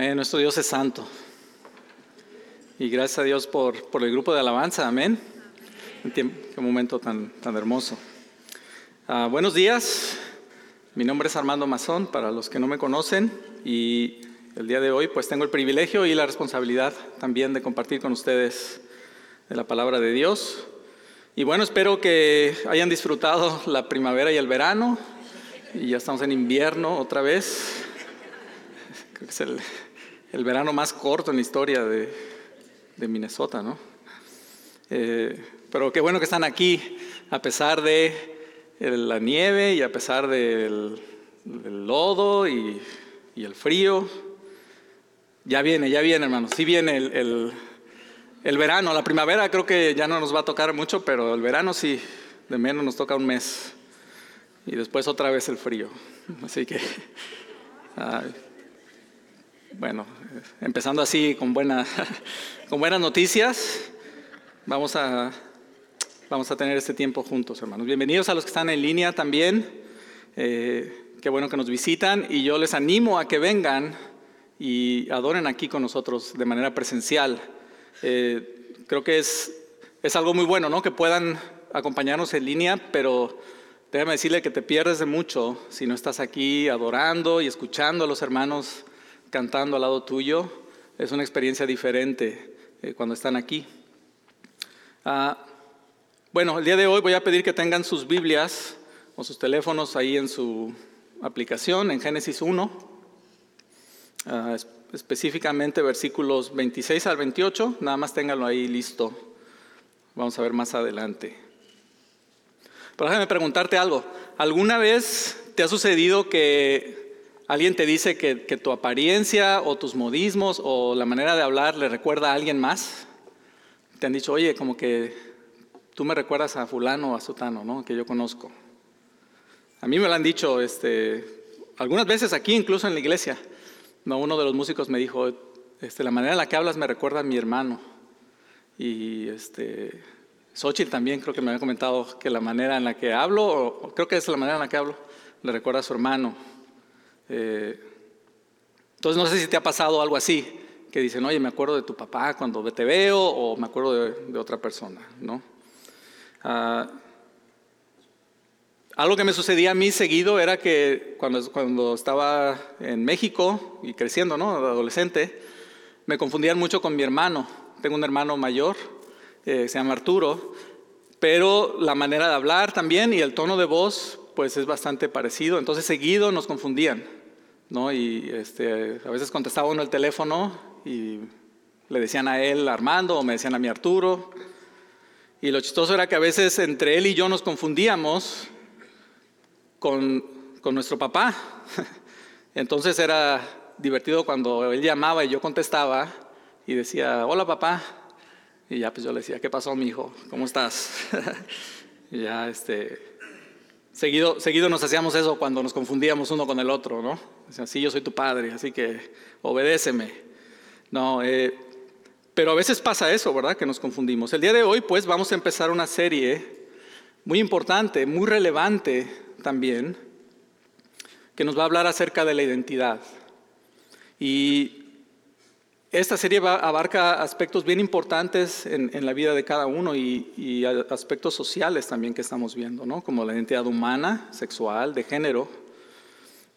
Eh, nuestro Dios es santo. Y gracias a Dios por, el grupo de alabanza. Amén. Qué momento tan, tan hermoso. Ah, buenos días. Mi nombre es Armando Mazón, para los que no me conocen. Y el día de hoy pues tengo el privilegio y la responsabilidad también de compartir con ustedes de la palabra de Dios. Y bueno, espero que hayan disfrutado la primavera y el verano. Y ya estamos en invierno otra vez. Creo que es el, el verano más corto en la historia de, Minnesota, ¿no? Eh, pero qué bueno que están aquí, a pesar de la nieve y a pesar del, lodo y, el frío. Ya viene, ya viene, hermanos. Sí viene el, el, verano. La primavera creo que ya no nos va a tocar mucho, pero el verano sí, de menos nos toca un mes. Y después otra vez el frío. Así que... Bueno, empezando así con, buena, con buenas noticias, vamos a, vamos a tener este tiempo juntos, hermanos. Bienvenidos a los que están en línea también. Eh, qué bueno que nos visitan y yo les animo a que vengan y adoren aquí con nosotros de manera presencial. Eh, creo que es, es algo muy bueno, ¿no? Que puedan acompañarnos en línea, pero déjame decirle que te pierdes de mucho si no estás aquí adorando y escuchando a los hermanos cantando al lado tuyo, es una experiencia diferente eh, cuando están aquí. Ah, bueno, el día de hoy voy a pedir que tengan sus Biblias o sus teléfonos ahí en su aplicación, en Génesis 1, ah, específicamente versículos 26 al 28, nada más ténganlo ahí listo. Vamos a ver más adelante. Pero déjame preguntarte algo. ¿Alguna vez te ha sucedido que alguien te dice que, tu apariencia o tus modismos o la manera de hablar le recuerda a alguien más, te han dicho, oye, como que tú me recuerdas a fulano o a sutano, ¿no? Que yo conozco. A mí me lo han dicho, este, algunas veces aquí, incluso en la iglesia. No, uno de los músicos me dijo, este, la manera en la que hablas me recuerda a mi hermano. Y este, Xochitl también creo que me había comentado que la manera en la que hablo, o creo que es la manera en la que hablo, le recuerda a su hermano. Eh, entonces no sé si te ha pasado algo así, que dicen, oye, me acuerdo de tu papá cuando te veo o me acuerdo de, otra persona, ¿no? Ah, algo que me sucedía a mí seguido era que cuando, cuando estaba en México y creciendo, ¿no? Adolescente, me confundían mucho con mi hermano. Tengo un hermano mayor, eh, se llama Arturo, pero la manera de hablar también y el tono de voz, pues es bastante parecido. Entonces seguido nos confundían. ¿No? Y este, a veces contestaba uno el teléfono y le decían a él Armando o me decían a mí Arturo. Y lo chistoso era que a veces entre él y yo nos confundíamos con, con nuestro papá. Entonces era divertido cuando él llamaba y yo contestaba y decía, hola papá. Y ya pues yo le decía, ¿qué pasó mi hijo? ¿Cómo estás? ya este, Seguido, seguido nos hacíamos eso cuando nos confundíamos uno con el otro, ¿no? Decían, sí, yo soy tu padre, así que obedéceme. No, eh, pero a veces pasa eso, ¿verdad? Que nos confundimos. El día de hoy, pues, vamos a empezar una serie muy importante, muy relevante también, que nos va a hablar acerca de la identidad. Y esta serie abarca aspectos bien importantes en, la vida de cada uno y, aspectos sociales también que estamos viendo, ¿no? como la identidad humana, sexual, de género,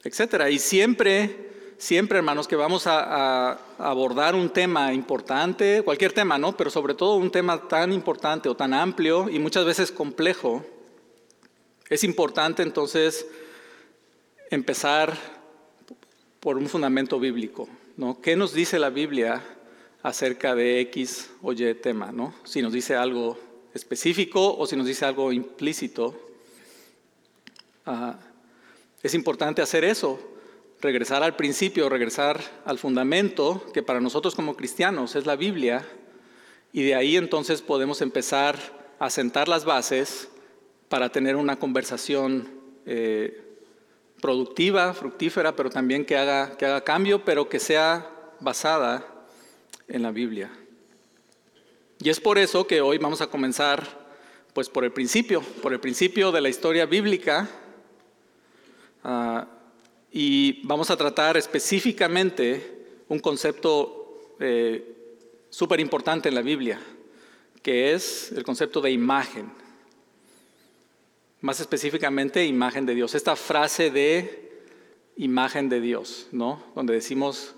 etc. Y siempre, siempre, hermanos, que vamos a, abordar un tema importante, cualquier tema, ¿no? pero sobre todo un tema tan importante o tan amplio y muchas veces complejo, es importante entonces empezar por un fundamento bíblico. ¿No? ¿Qué nos dice la Biblia acerca de X o Y tema? ¿no? Si nos dice algo específico o si nos dice algo implícito. Ah, es importante hacer eso, regresar al principio, regresar al fundamento, que para nosotros como cristianos es la Biblia, y de ahí entonces podemos empezar a sentar las bases para tener una conversación eh, productiva, fructífera, pero también que haga, que haga cambio, pero que sea basada en la Biblia. Y es por eso que hoy vamos a comenzar pues por el principio, por el principio de la historia bíblica. Ah, y vamos a tratar específicamente un concepto eh, súper importante en la Biblia, que es el concepto de imagen. Más específicamente, imagen de Dios. Esta frase de imagen de Dios, ¿no? Donde decimos,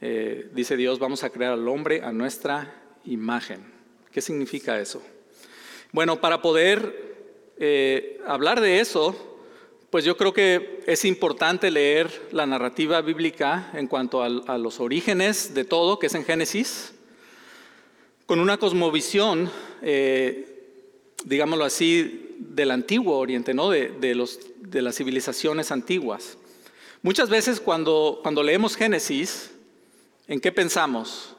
eh, dice Dios, vamos a crear al hombre a nuestra imagen. ¿Qué significa eso? Bueno, para poder eh, hablar de eso, pues yo creo que es importante leer la narrativa bíblica en cuanto a, los orígenes de todo, que es en Génesis, con una cosmovisión, eh, digámoslo así, del antiguo Oriente, ¿no? de, los, de las civilizaciones antiguas. Muchas veces cuando, cuando leemos Génesis, ¿en qué pensamos?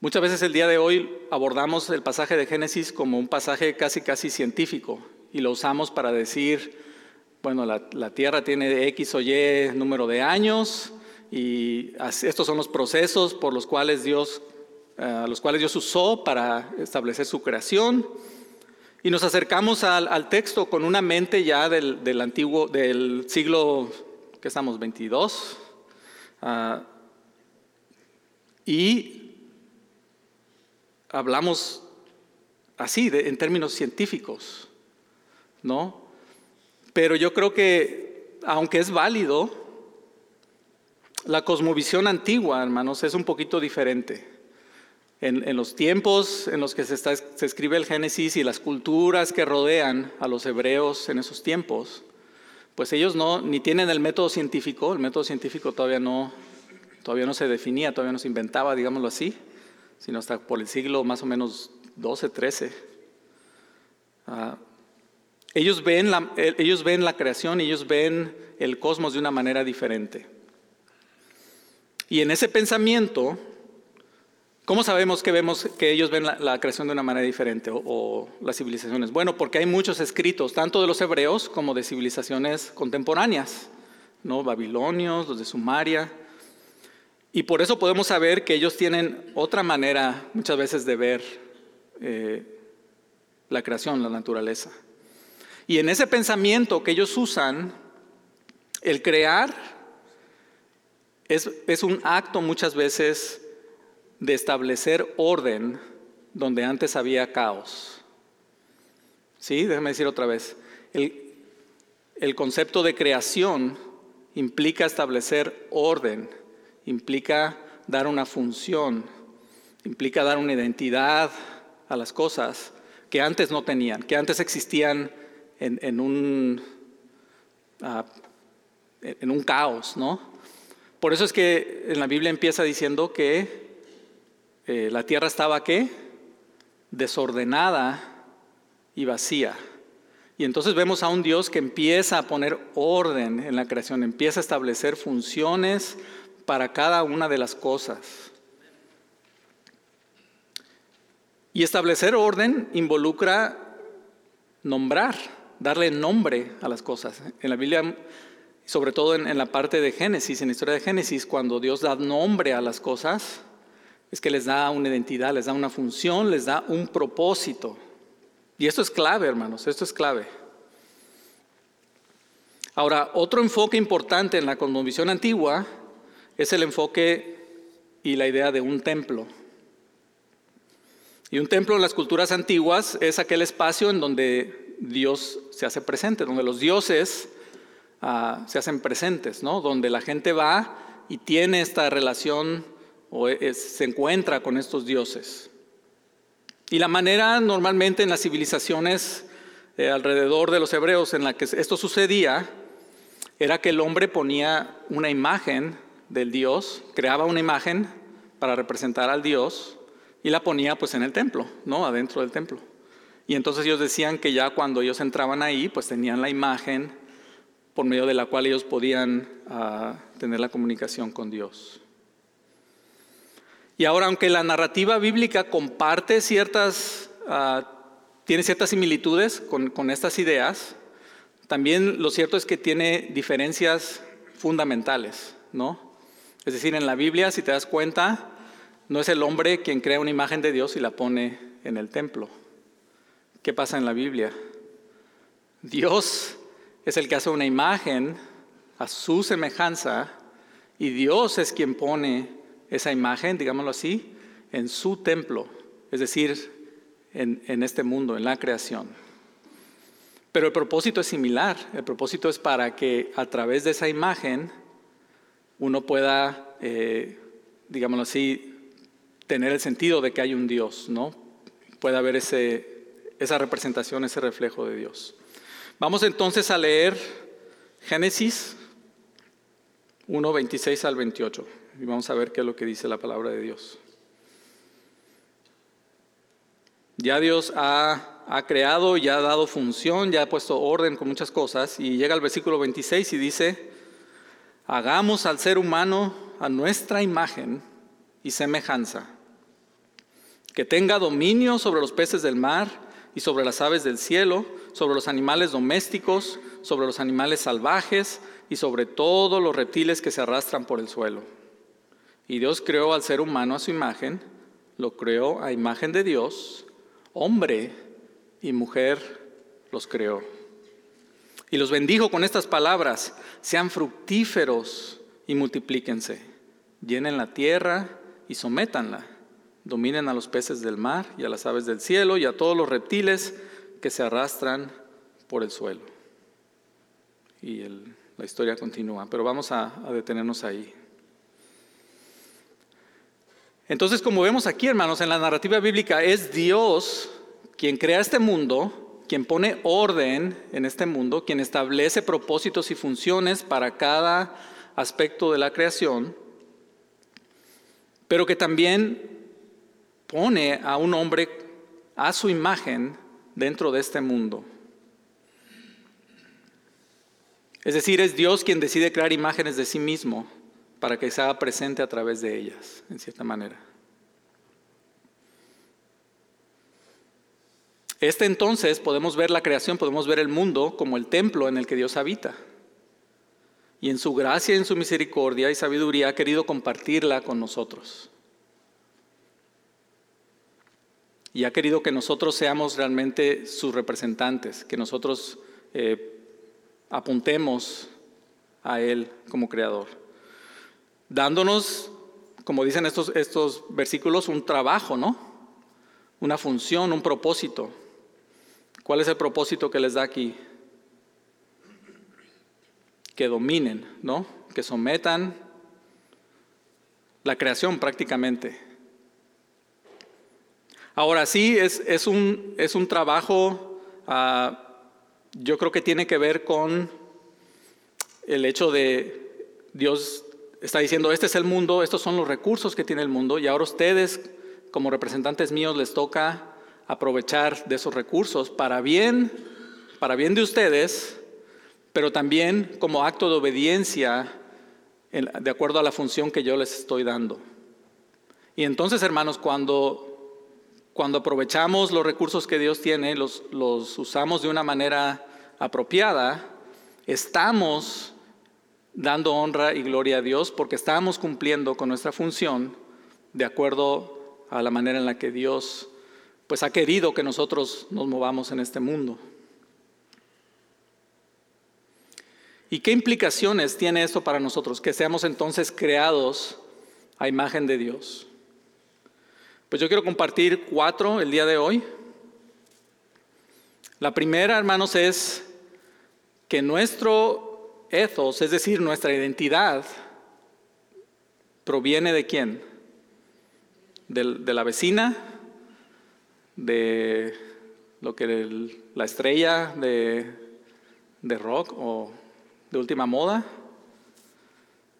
Muchas veces el día de hoy abordamos el pasaje de Génesis como un pasaje casi casi científico y lo usamos para decir, bueno, la, Tierra tiene X o Y número de años y estos son los procesos por los cuales Dios, eh, los cuales Dios usó para establecer su creación. Y nos acercamos al, texto con una mente ya del, antiguo, del siglo, ¿qué estamos? 22. Ah, y hablamos así, en términos científicos, ¿no? Pero yo creo que, aunque es válido, la cosmovisión antigua, hermanos, es un poquito diferente. En, los tiempos en los que se, se, escribe el Génesis y las culturas que rodean a los hebreos en esos tiempos, pues ellos no, ni tienen el método científico, el método científico todavía no, todavía no se definía, todavía no se inventaba, digámoslo así sino hasta por el siglo más o menos 12, 13. Ah, ellos, ven la, ellos ven la creación, ellos ven el cosmos de una manera diferente. Y en ese pensamiento, ¿cómo sabemos que, vemos, que ellos ven la, creación de una manera diferente o, las civilizaciones? Bueno, porque hay muchos escritos, tanto de los hebreos como de civilizaciones contemporáneas, ¿no? babilonios, los de Sumaria, y por eso podemos saber que ellos tienen otra manera muchas veces de ver eh, la creación, la naturaleza. Y en ese pensamiento que ellos usan, el crear es, es un acto muchas veces de establecer orden donde antes había caos. ¿Sí? Déjame decir otra vez. El, el concepto de creación implica establecer orden implica dar una función, implica dar una identidad a las cosas que antes no tenían, que antes existían en, un, ah, en un caos, ¿no? Por eso es que en la Biblia empieza diciendo que eh, la tierra estaba qué? Desordenada y vacía. Y entonces vemos a un Dios que empieza a poner orden en la creación, empieza a establecer funciones, para cada una de las cosas. Y establecer orden involucra nombrar, darle nombre a las cosas. En la Biblia, sobre todo en, la parte de Génesis, en la historia de Génesis, cuando Dios da nombre a las cosas, es que les da una identidad, les da una función, les da un propósito. Y esto es clave, hermanos, esto es clave. Ahora, otro enfoque importante en la cosmovisión antigua es el enfoque y la idea de un templo. Y un templo en las culturas antiguas es aquel espacio en donde Dios se hace presente, donde los dioses ah, se hacen presentes, ¿no? donde la gente va y tiene esta relación o se encuentra con estos dioses. Y la manera normalmente en las civilizaciones eh, alrededor de los hebreos en la que esto sucedía era que el hombre ponía una imagen del Dios, creaba una imagen para representar al Dios y la ponía pues en el templo, ¿no? Adentro del templo. Y entonces ellos decían que ya cuando ellos entraban ahí, pues tenían la imagen por medio de la cual ellos podían ah, tener la comunicación con Dios. Y ahora, aunque la narrativa bíblica comparte ciertas, ah, tiene ciertas similitudes con, con estas ideas, también lo cierto es que tiene diferencias fundamentales, ¿no? Es decir, en la Biblia, si te das cuenta, no es el hombre quien crea una imagen de Dios y la pone en el templo. ¿Qué pasa en la Biblia? Dios es el que hace una imagen a su semejanza Y Dios es quien pone esa imagen, digámoslo así, en su templo, es decir, en, en este mundo, en la creación. Pero el propósito es similar. El propósito es para que a través de esa imagen uno pueda, eh, digámoslo así, tener el sentido de que hay un Dios, ¿no? Pueda haber ese, esa representación, ese reflejo de Dios. Vamos entonces a leer Génesis 1, 26 al 28 y vamos a ver qué es lo que dice la palabra de Dios. Ya Dios ha, ha creado, ya ha dado función, ya ha puesto orden con muchas cosas y llega al versículo 26 y dice, hagamos al ser humano a nuestra imagen y semejanza, que tenga dominio sobre los peces del mar y sobre las aves del cielo, sobre los animales domésticos, sobre los animales salvajes y sobre todos los reptiles que se arrastran por el suelo. Y Dios creó al ser humano a su imagen, lo creó a imagen de Dios, hombre y mujer los creó. Y los bendijo con estas palabras, sean fructíferos y multiplíquense, llenen la tierra y sométanla, dominen a los peces del mar y a las aves del cielo y a todos los reptiles que se arrastran por el suelo. Y la historia continúa, pero vamos a detenernos ahí. Entonces, como vemos aquí, hermanos, en la narrativa bíblica, es Dios quien crea este mundo, quien pone orden en este mundo, quien establece propósitos y funciones para cada aspecto de la creación, pero que también pone a un hombre a su imagen dentro de este mundo. Es decir, es Dios quien decide crear imágenes de sí mismo para que se presente a través de ellas, en cierta manera. Este entonces podemos ver la creación, podemos ver el mundo como el templo en el que Dios habita. Y en su gracia, en su misericordia y sabiduría ha querido compartirla con nosotros. Y ha querido que nosotros seamos realmente sus representantes, que nosotros eh, apuntemos a Él como creador dándonos, como dicen estos, estos versículos, un trabajo, ¿no? Una función, un propósito. ¿Cuál es el propósito que les da aquí? Que dominen, ¿no? Que sometan la creación prácticamente. Ahora sí, es, es, un, es un, trabajo, ah, yo creo que tiene que ver con el hecho de Dios está diciendo, este es el mundo, estos son los recursos que tiene el mundo y ahora ustedes como representantes míos les toca aprovechar de esos recursos para bien, para bien de ustedes, pero también como acto de obediencia de acuerdo a la función que yo les estoy dando. Y entonces, hermanos, cuando, cuando aprovechamos los recursos que Dios tiene, los, los usamos de una manera apropiada, estamos dando honra y gloria a Dios porque estamos cumpliendo con nuestra función de acuerdo a la manera en la que Dios pues ha querido que nosotros nos movamos en este mundo. ¿Y qué implicaciones tiene esto para nosotros? Que seamos entonces creados a imagen de Dios. Pues yo quiero compartir cuatro el día de hoy. La primera, hermanos, es que nuestro ethos, es decir, nuestra identidad, proviene de quién? De, la vecina, de lo que la estrella de, de rock o de última moda.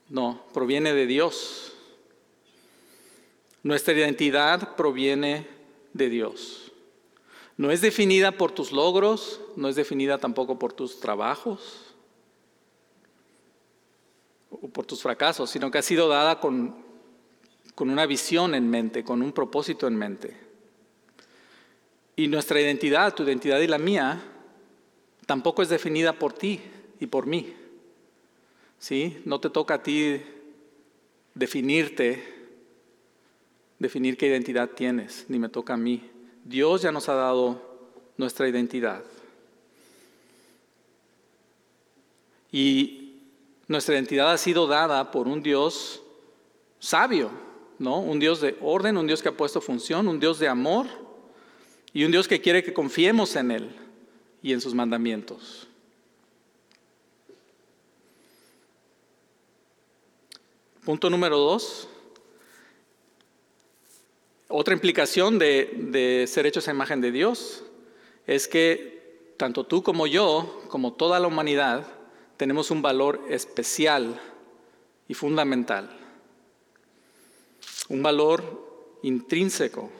No, proviene de Dios. Nuestra identidad proviene de Dios. No es definida por tus logros, no es definida tampoco por tus trabajos, o por tus fracasos, sino que ha sido dada con, con una visión en mente, con un propósito en mente. Y nuestra identidad, tu identidad y la mía, tampoco es definida por ti y por mí. ¿Sí? No te toca a ti definirte, definir qué identidad tienes, ni me toca a mí. Dios ya nos ha dado nuestra identidad. Y Nuestra identidad ha sido dada por un Dios sabio, ¿no? Un Dios de orden, un Dios que ha puesto función, un Dios de amor y un Dios que quiere que confiemos en Él y en sus mandamientos. Punto número dos. Otra implicación de, de, ser hechos a imagen de Dios es que tanto tú como yo, como toda la humanidad, tenemos un valor especial y fundamental. Un valor intrínseco.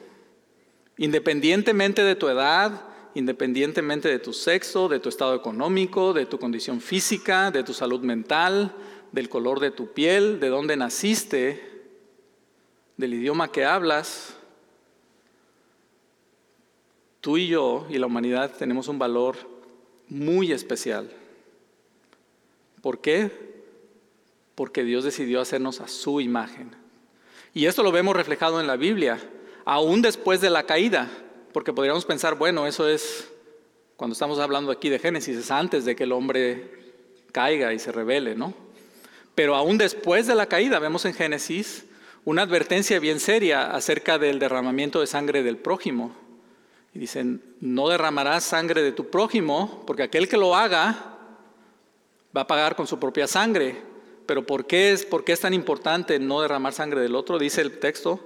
Independientemente de tu edad, independientemente de tu sexo, de tu estado económico, de tu condición física, de tu salud mental, del color de tu piel, de dónde naciste, del idioma que hablas, tú y yo y la humanidad tenemos un valor muy especial. ¿Por qué? Porque Dios decidió hacernos a su imagen. Y esto lo vemos reflejado en la Biblia, aún después de la caída, porque podríamos pensar, bueno, eso es cuando estamos hablando aquí de Génesis, es antes de que el hombre caiga y se revele, ¿no? Pero aún después de la caída, vemos en Génesis una advertencia bien seria acerca del derramamiento de sangre del prójimo. Y dicen, no derramarás sangre de tu prójimo, porque aquel que lo haga va a pagar con su propia sangre. Pero ¿por qué es, por es tan importante no derramar sangre del otro? Dice el texto,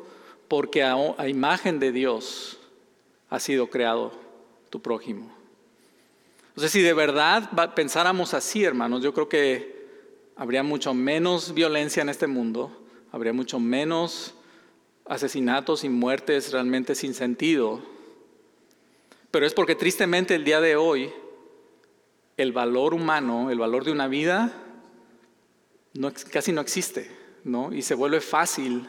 porque a, a imagen de Dios ha sido creado tu prójimo. Entonces, si de verdad pensáramos así, hermanos, yo creo que habría mucho menos violencia en este mundo, habría mucho menos asesinatos y muertes realmente sin sentido. Pero es porque tristemente el día de hoy el valor humano, el valor de una vida, casi no existe, ¿no? Y se vuelve fácil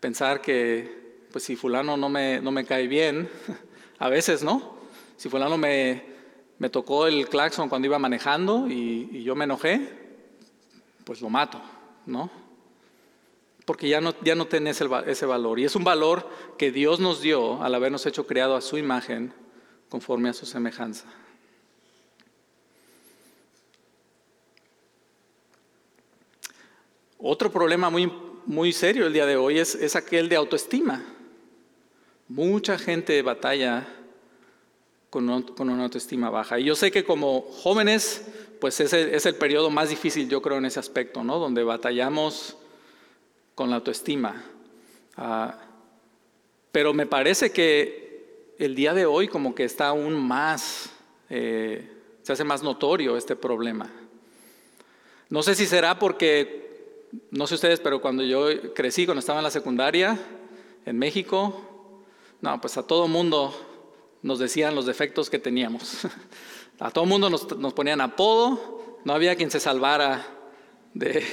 pensar que, pues si fulano no me, no me cae bien, a veces, ¿no? Si fulano me, me tocó el claxon cuando iba manejando y, yo me enojé, pues lo mato, ¿no? Porque ya no, ya no tenés ese valor. Y es un valor que Dios nos dio al habernos hecho creado a su imagen conforme a su semejanza. Otro problema muy, muy serio el día de hoy es, es aquel de autoestima. Mucha gente batalla con, una autoestima baja. Y yo sé que como jóvenes, pues ese es el periodo más difícil, yo creo, en ese aspecto, ¿no? Donde batallamos con la autoestima. Ah, pero me parece que el día de hoy como que está aún más, eh, se hace más notorio este problema. No sé si será porque, no sé ustedes, pero cuando yo crecí, cuando estaba en la secundaria en México, no, pues a todo mundo nos decían los defectos que teníamos. A todo mundo nos, ponían apodo, no había quien se salvara de,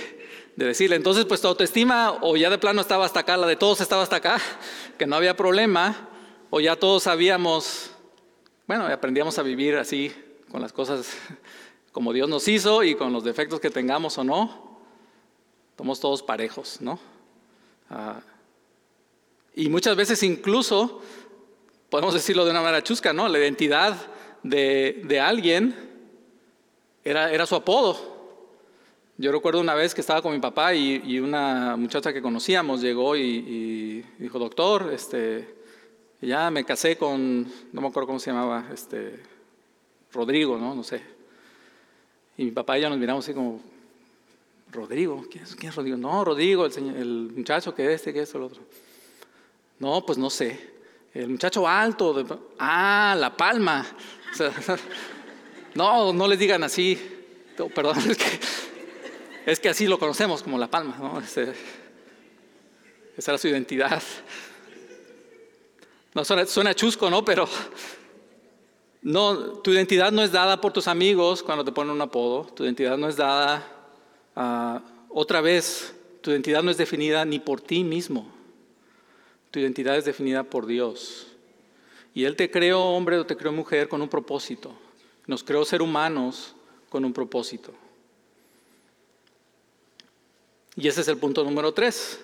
decirle. Entonces, pues tu autoestima o ya de plano estaba hasta acá, la de todos estaba hasta acá, que no había problema, o ya todos sabíamos, bueno, aprendíamos a vivir así, con las cosas como Dios nos hizo y con los defectos que tengamos o no, somos todos parejos, ¿no? Ah, y muchas veces incluso podemos decirlo de una manera chusca, ¿no? La identidad de, alguien era, era, su apodo. Yo recuerdo una vez que estaba con mi papá y, una muchacha que conocíamos llegó y, dijo, doctor, este, ya me casé con, no me acuerdo cómo se llamaba, este, Rodrigo, ¿no? No sé. Y mi papá y yo nos miramos así como, Rodrigo, ¿quién es, Rodrigo? No, Rodrigo, el, el muchacho que este, que esto, el otro. No, pues no sé. El muchacho alto, de, ah, La Palma. no, no les digan así. perdón, es que, así lo conocemos como La Palma. ¿no? esa era su identidad. No, suena, chusco, ¿no? Pero no, tu identidad no es dada por tus amigos cuando te ponen un apodo. Tu identidad no es dada ah, otra vez. Tu identidad no es definida ni por ti mismo. Tu identidad es definida por Dios. Y Él te creó hombre o te creó mujer con un propósito. Nos creó ser humanos con un propósito. Y ese es el punto número tres.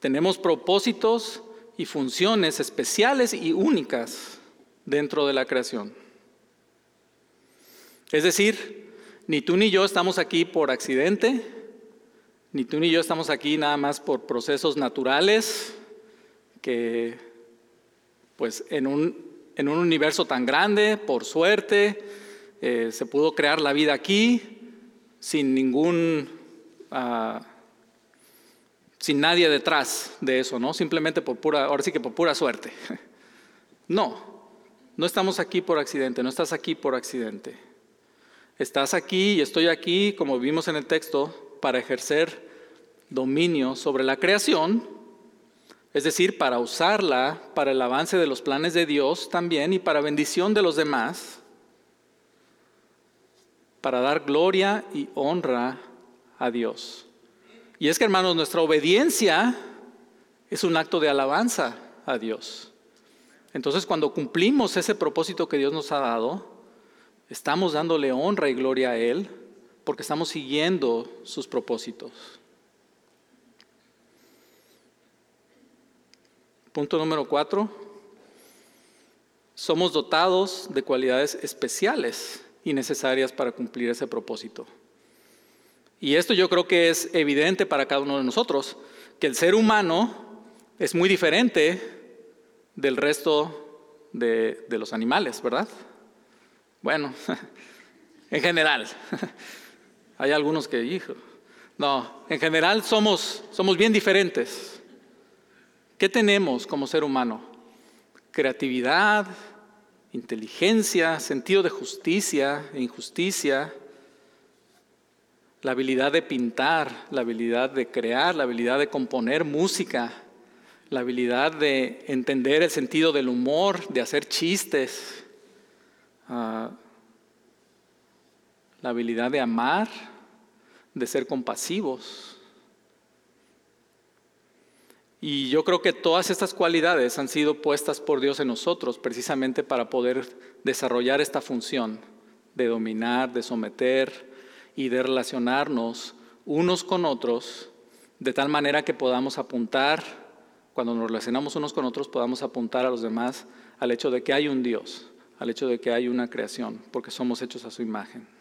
Tenemos propósitos y funciones especiales y únicas dentro de la creación. Es decir, ni tú ni yo estamos aquí por accidente, ni tú ni yo estamos aquí nada más por procesos naturales, que pues en un, en un universo tan grande, por suerte, eh, se pudo crear la vida aquí sin ningún, ah, sin nadie detrás de eso, ¿no? Simplemente por pura, ahora sí que por pura suerte. No, no estamos aquí por accidente, no estás aquí por accidente. Estás aquí y estoy aquí, como vimos en el texto, para ejercer dominio sobre la creación, es decir, para usarla para el avance de los planes de Dios también y para bendición de los demás para dar gloria y honra a Dios. Y es que, hermanos, nuestra obediencia es un acto de alabanza a Dios. Entonces, cuando cumplimos ese propósito que Dios nos ha dado, estamos dándole honra y gloria a Él porque estamos siguiendo sus propósitos. Punto número cuatro. Somos dotados de cualidades especiales y necesarias para cumplir ese propósito. Y esto yo creo que es evidente para cada uno de nosotros, que el ser humano es muy diferente del resto de, los animales, ¿verdad? Bueno, en general. Hay algunos que, hijo, no, en general somos, somos bien diferentes. ¿Qué tenemos como ser humano? Creatividad, inteligencia, sentido de justicia e injusticia, la habilidad de pintar, la habilidad de crear, la habilidad de componer música, la habilidad de entender el sentido del humor, de hacer chistes, ah, la habilidad de amar, de ser compasivos. Y yo creo que todas estas cualidades han sido puestas por Dios en nosotros precisamente para poder desarrollar esta función de dominar, de someter y de relacionarnos unos con otros de tal manera que podamos apuntar, cuando nos relacionamos unos con otros, podamos apuntar a los demás al hecho de que hay un Dios, al hecho de que hay una creación, porque somos hechos a su imagen.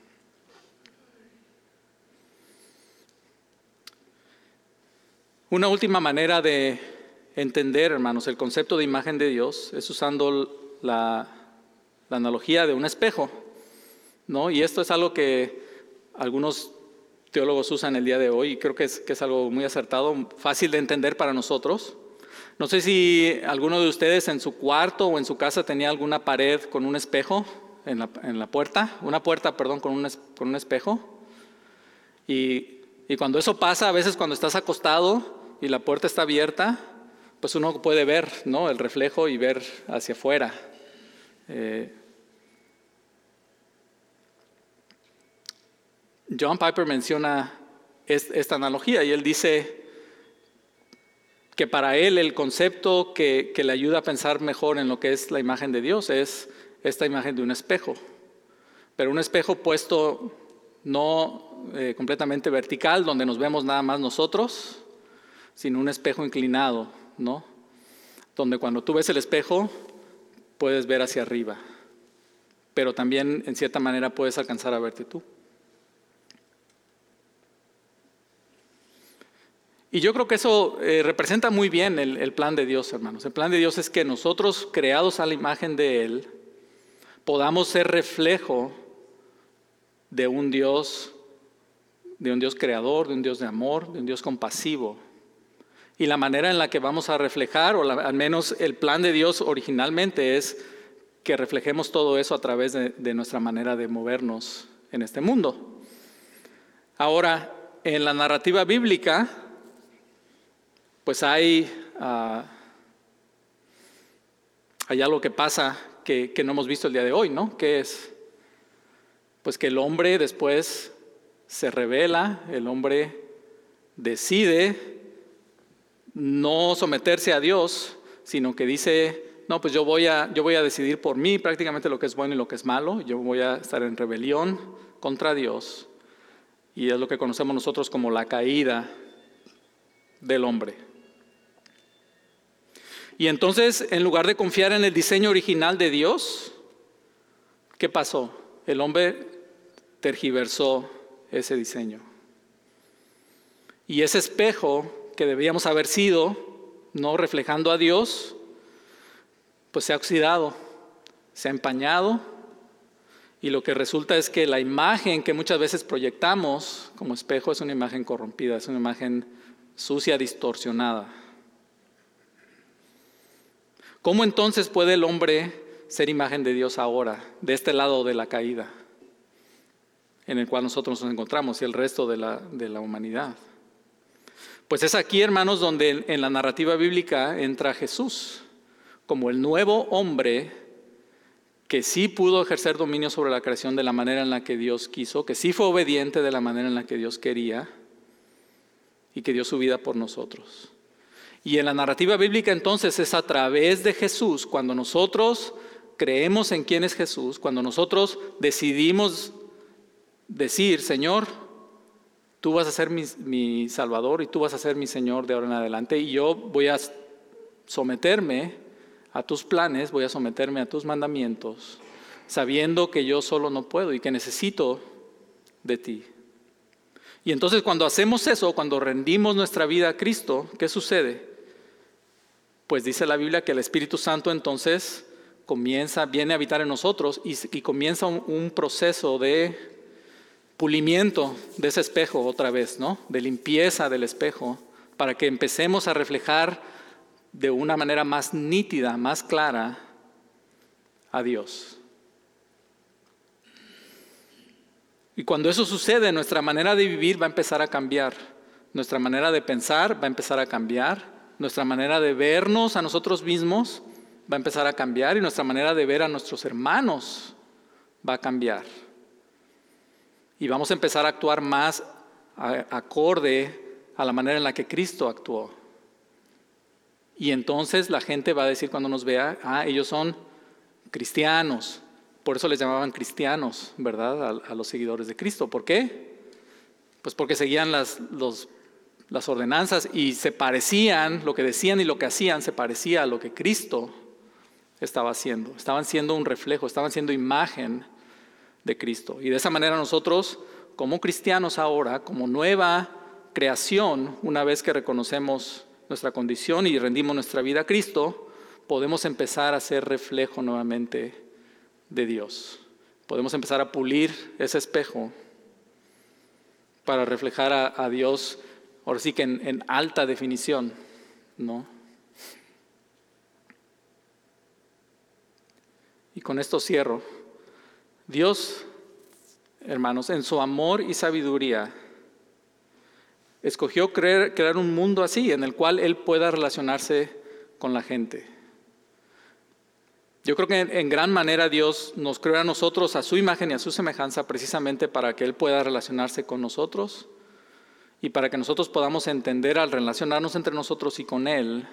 Una última manera de entender, hermanos, el concepto de imagen de Dios es usando la, analogía de un espejo, ¿no? Y esto es algo que algunos teólogos usan el día de hoy y creo que es, algo muy acertado, fácil de entender para nosotros. No sé si alguno de ustedes en su cuarto o en su casa tenía alguna pared con un espejo en la, puerta, una puerta, perdón, con un, espejo. Y cuando eso pasa, a veces cuando estás acostado, y la puerta está abierta, pues uno puede ver ¿no? el reflejo y ver hacia afuera. Eh, John Piper menciona esta analogía y él dice que para él el concepto que, le ayuda a pensar mejor en lo que es la imagen de Dios es esta imagen de un espejo, pero un espejo puesto no eh, completamente vertical, donde nos vemos nada más nosotros, sino un espejo inclinado, ¿no? Donde cuando tú ves el espejo puedes ver hacia arriba, pero también en cierta manera puedes alcanzar a verte tú. Y yo creo que eso eh, representa muy bien el, el, plan de Dios, hermanos. El plan de Dios es que nosotros, creados a la imagen de Él, podamos ser reflejo de un Dios, de un Dios creador, de un Dios de amor, de un Dios compasivo, y la manera en la que vamos a reflejar, o al menos el plan de Dios originalmente es que reflejemos todo eso a través de, nuestra manera de movernos en este mundo. Ahora, en la narrativa bíblica, pues hay, uh, hay algo que pasa que, que no hemos visto el día de hoy, ¿no? Que es, pues que el hombre después se revela, el hombre decide no someterse a Dios, sino que dice, no, pues yo voy, a, yo voy a decidir por mí prácticamente lo que es bueno y lo que es malo, yo voy a estar en rebelión contra Dios, y es lo que conocemos nosotros como la caída del hombre. Y entonces, en lugar de confiar en el diseño original de Dios, ¿qué pasó? El hombre tergiversó ese diseño. Y ese espejo que debíamos haber sido, no reflejando a Dios, pues se ha oxidado, se ha empañado y lo que resulta es que la imagen que muchas veces proyectamos como espejo es una imagen corrompida, es una imagen sucia, distorsionada. ¿Cómo entonces puede el hombre ser imagen de Dios ahora, de este lado de la caída, en el cual nosotros nos encontramos y el resto de la, de la humanidad? Pues es aquí, hermanos, donde en la narrativa bíblica entra Jesús como el nuevo hombre que sí pudo ejercer dominio sobre la creación de la manera en la que Dios quiso, que sí fue obediente de la manera en la que Dios quería y que dio su vida por nosotros. Y en la narrativa bíblica entonces es a través de Jesús, cuando nosotros creemos en quién es Jesús, cuando nosotros decidimos decir, Señor, tú vas a ser mi, Salvador y tú vas a ser mi Señor de ahora en adelante y yo voy a someterme a tus planes, voy a someterme a tus mandamientos, sabiendo que yo solo no puedo y que necesito de ti. Y entonces cuando hacemos eso, cuando rendimos nuestra vida a Cristo, ¿qué sucede? Pues dice la Biblia que el Espíritu Santo entonces comienza, viene a habitar en nosotros y, comienza un, proceso de pulimiento de ese espejo otra vez, ¿no? De limpieza del espejo, para que empecemos a reflejar de una manera más nítida, más clara a Dios. Y cuando eso sucede, nuestra manera de vivir va a empezar a cambiar, nuestra manera de pensar va a empezar a cambiar, nuestra manera de vernos a nosotros mismos va a empezar a cambiar y nuestra manera de ver a nuestros hermanos va a cambiar. Y vamos a empezar a actuar más acorde a la manera en la que Cristo actuó. Y entonces la gente va a decir cuando nos vea, ah, ellos son cristianos. Por eso les llamaban cristianos, ¿verdad? A, los seguidores de Cristo. ¿Por qué? Pues porque seguían las, las ordenanzas y se parecían, lo que decían y lo que hacían se parecía a lo que Cristo estaba haciendo. Estaban siendo un reflejo, estaban siendo imagen de Cristo. Y de esa manera nosotros, como cristianos ahora, como nueva creación, una vez que reconocemos nuestra condición y rendimos nuestra vida a Cristo, podemos empezar a ser reflejo nuevamente de Dios. Podemos empezar a pulir ese espejo para reflejar a, Dios, ahora sí que en, en alta definición, ¿no? Y con esto cierro. Dios, hermanos, en su amor y sabiduría, escogió crear, un mundo así, en el cual Él pueda relacionarse con la gente. Yo creo que en, gran manera Dios nos creó a nosotros a su imagen y a su semejanza precisamente para que Él pueda relacionarse con nosotros y para que nosotros podamos entender al relacionarnos entre nosotros y con Él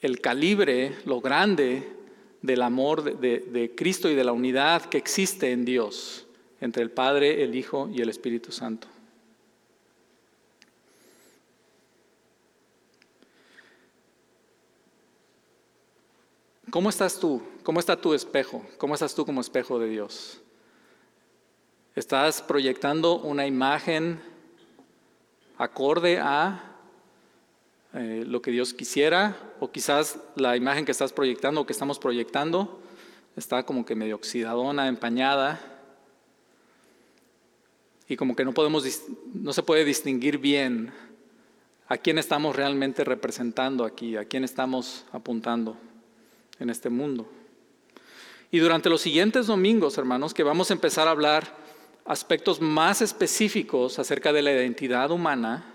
el calibre, lo grande del amor de Cristo y de la unidad que existe en Dios entre el Padre, el Hijo y el Espíritu Santo. ¿Cómo estás tú? ¿Cómo está tu espejo? ¿Cómo estás tú como espejo de Dios? ¿Estás proyectando una imagen acorde a eh, lo que Dios quisiera? ¿O quizás la imagen que estás proyectando o que estamos proyectando está como que medio oxidadona, empañada? Y como que no podemos, no se puede distinguir bien a quién estamos realmente representando aquí, a quién estamos apuntando en este mundo. Y durante los siguientes domingos, hermanos, que vamos a empezar a hablar aspectos más específicos acerca de la identidad humana,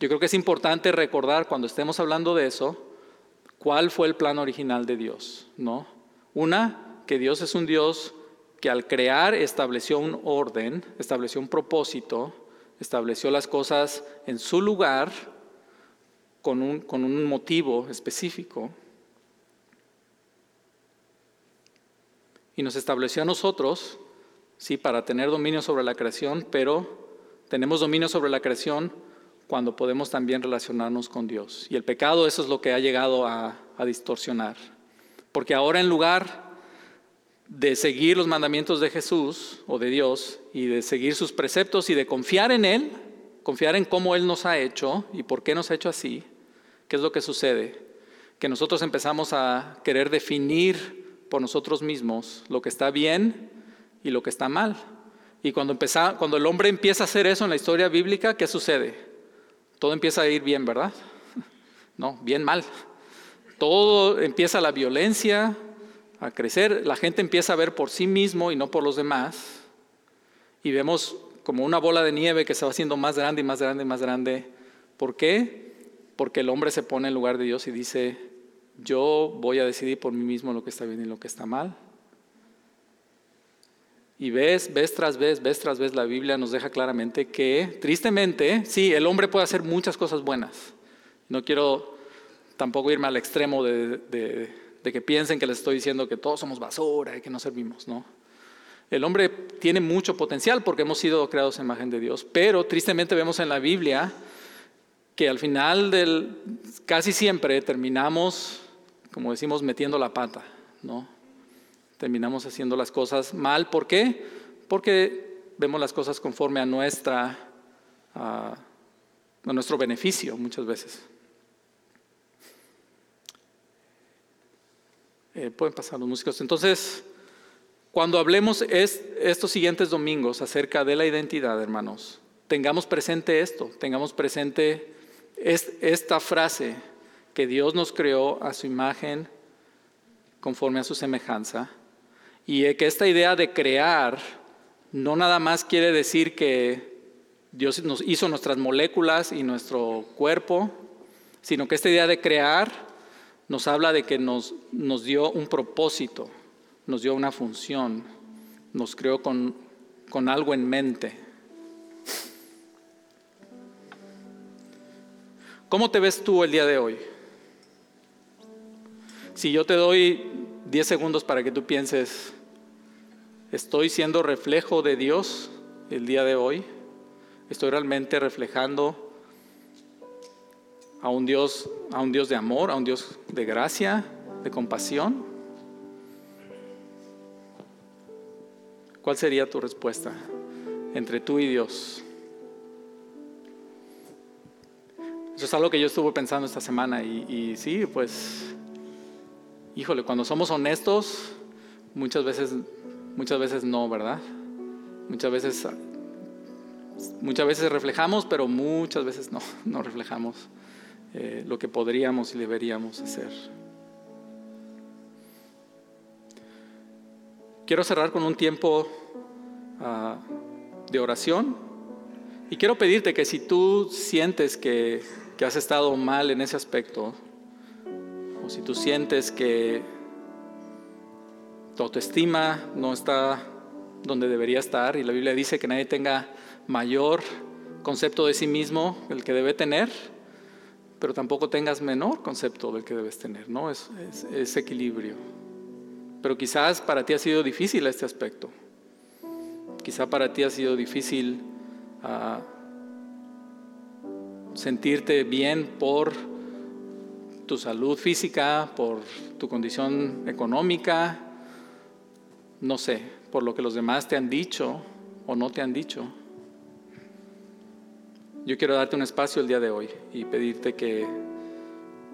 yo creo que es importante recordar cuando estemos hablando de eso, cuál fue el plan original de Dios, ¿no? Una, que Dios es un Dios que al crear estableció un orden, estableció un propósito, estableció las cosas en su lugar con un, con un motivo específico. y nos estableció a nosotros, sí, para tener dominio sobre la creación, pero tenemos dominio sobre la creación cuando podemos también relacionarnos con Dios. Y el pecado eso es lo que ha llegado a, a distorsionar. Porque ahora en lugar de seguir los mandamientos de Jesús o de Dios y de seguir sus preceptos y de confiar en Él, confiar en cómo Él nos ha hecho y por qué nos ha hecho así, ¿qué es lo que sucede? Que nosotros empezamos a querer definir por nosotros mismos lo que está bien y lo que está mal. Y cuando, cuando el hombre empieza a hacer eso en la historia bíblica, ¿qué sucede? Todo empieza a ir bien, ¿verdad? No, bien mal. Todo empieza la violencia a crecer, la gente empieza a ver por sí mismo y no por los demás. Y vemos como una bola de nieve que se va haciendo más grande y más grande y más grande. ¿Por qué? Porque el hombre se pone en lugar de Dios y dice, yo voy a decidir por mí mismo lo que está bien y lo que está mal. Y ves, ves tras vez, ves tras vez, la Biblia nos deja claramente que, tristemente, sí, el hombre puede hacer muchas cosas buenas. No quiero tampoco irme al extremo de, que piensen que les estoy diciendo que todos somos basura y que no servimos, ¿no? El hombre tiene mucho potencial porque hemos sido creados en imagen de Dios, pero tristemente vemos en la Biblia que al final del, casi siempre terminamos, como decimos, metiendo la pata, ¿no? Terminamos haciendo las cosas mal. ¿Por qué? Porque vemos las cosas conforme a, nuestra, a, nuestro beneficio muchas veces. Eh, pueden pasar los músicos. Entonces, cuando hablemos estos siguientes domingos acerca de la identidad, hermanos, tengamos presente esto, tengamos presente esta frase que Dios nos creó a su imagen conforme a su semejanza y que esta idea de crear no nada más quiere decir que Dios nos hizo nuestras moléculas y nuestro cuerpo, sino que esta idea de crear nos habla de que nos, nos dio un propósito, nos dio una función, nos creó con, con algo en mente. ¿Cómo te ves tú el día de hoy? Si yo te doy 10 segundos para que tú pienses, ¿Estoy siendo reflejo de Dios el día de hoy? ¿Estoy realmente reflejando a un Dios, a un Dios de amor, a un Dios de gracia, de compasión? ¿Cuál sería tu respuesta entre tú y Dios? Eso es algo que yo estuve pensando esta semana y, y sí, pues, híjole, cuando somos honestos, muchas veces Muchas veces no, ¿verdad? Muchas veces, muchas veces reflejamos, pero muchas veces no, no reflejamos eh, lo que podríamos y deberíamos hacer. Quiero cerrar con un tiempo ah, de oración y quiero pedirte que si tú sientes que, que has estado mal en ese aspecto, o si tú sientes que tu autoestima no está donde debería estar y la Biblia dice que nadie tenga mayor concepto de sí mismo el que debe tener, pero tampoco tengas menor concepto del que debes tener, ¿no? Es, es, equilibrio. Pero quizás para ti ha sido difícil este aspecto. Quizá para ti ha sido difícil ah, sentirte bien por tu salud física, por tu condición económica, no sé, por lo que los demás te han dicho o no te han dicho. Yo quiero darte un espacio el día de hoy y pedirte que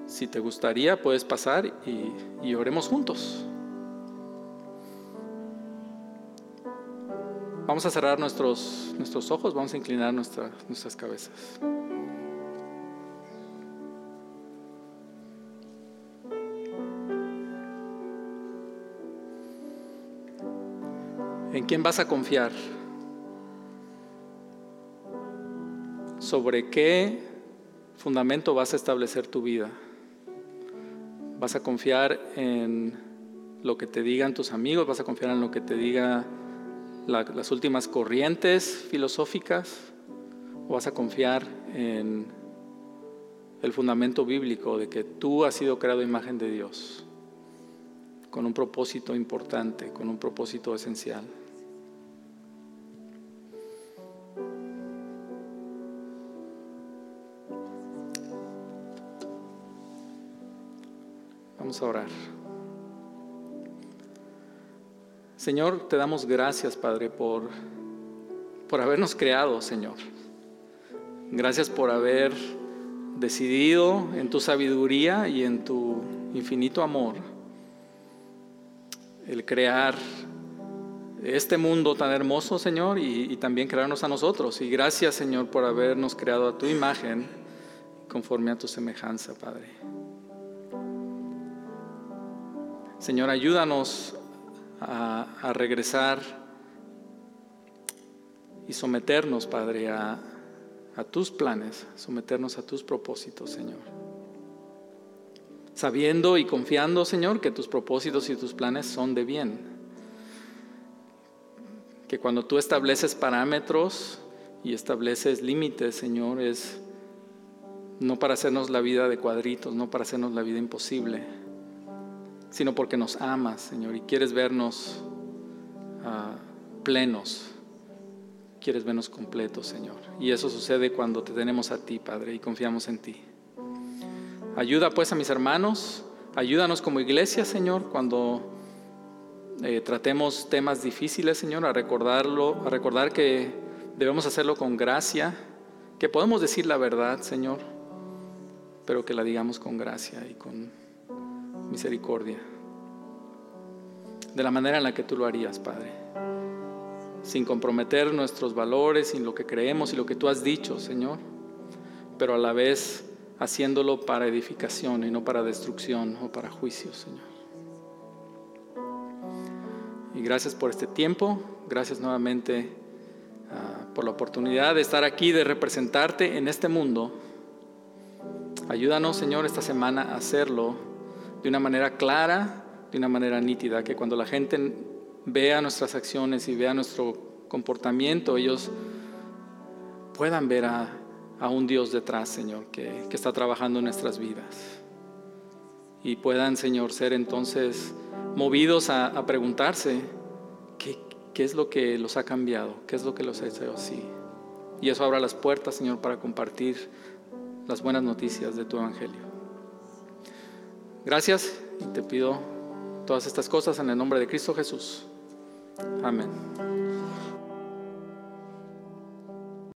si te gustaría puedes pasar y, oremos juntos. Vamos a cerrar nuestros, nuestros ojos, vamos a inclinar nuestras cabezas. ¿En quién vas a confiar? ¿Sobre qué fundamento vas a establecer tu vida? ¿Vas a confiar en lo que te digan tus amigos? ¿Vas a confiar en lo que te digan las últimas corrientes filosóficas? ¿O vas a confiar en el fundamento bíblico de que tú has sido creado imagen de Dios? con un propósito importante, con un propósito esencial. A orar. Señor, te damos gracias, Padre, por, por habernos creado, Señor. Gracias por haber decidido en tu sabiduría y en tu infinito amor el crear este mundo tan hermoso, Señor, y, y, también crearnos a nosotros. Y gracias, Señor, por habernos creado a tu imagen conforme a tu semejanza, Padre. Señor, ayúdanos a, regresar y someternos, Padre, a, a tus planes, someternos a tus propósitos, Señor. Sabiendo y confiando, Señor, que tus propósitos y tus planes son de bien. Que cuando tú estableces parámetros y estableces límites, Señor, es no para hacernos la vida de cuadritos, no para hacernos la vida imposible, sino porque nos amas, Señor, y quieres vernos uh, plenos, quieres vernos completos, Señor. Y eso sucede cuando te tenemos a ti, Padre, y confiamos en ti. Ayuda pues a mis hermanos, ayúdanos como iglesia, Señor, cuando eh, tratemos temas difíciles, Señor, a recordarlo, a recordar que debemos hacerlo con gracia, que podemos decir la verdad, Señor, pero que la digamos con gracia y con misericordia, de la manera en la que tú lo harías, Padre, sin comprometer nuestros valores, sin lo que creemos y lo que tú has dicho, Señor, pero a la vez haciéndolo para edificación y no para destrucción o para juicio, Señor. Y gracias por este tiempo, gracias nuevamente uh, por la oportunidad de estar aquí, de representarte en este mundo. Ayúdanos, Señor, esta semana a hacerlo de una manera clara, de una manera nítida, que cuando la gente vea nuestras acciones y vea nuestro comportamiento, ellos puedan ver a un Dios detrás, Señor, que, que, está trabajando en nuestras vidas. Y puedan, Señor, ser entonces movidos a, a preguntarse ¿qué, qué, es lo que los ha cambiado, qué es lo que los ha hecho así. Y eso abra las puertas, Señor, para compartir las buenas noticias de tu Evangelio. Gracias y te pido todas estas cosas en el nombre de Cristo Jesús. Amén.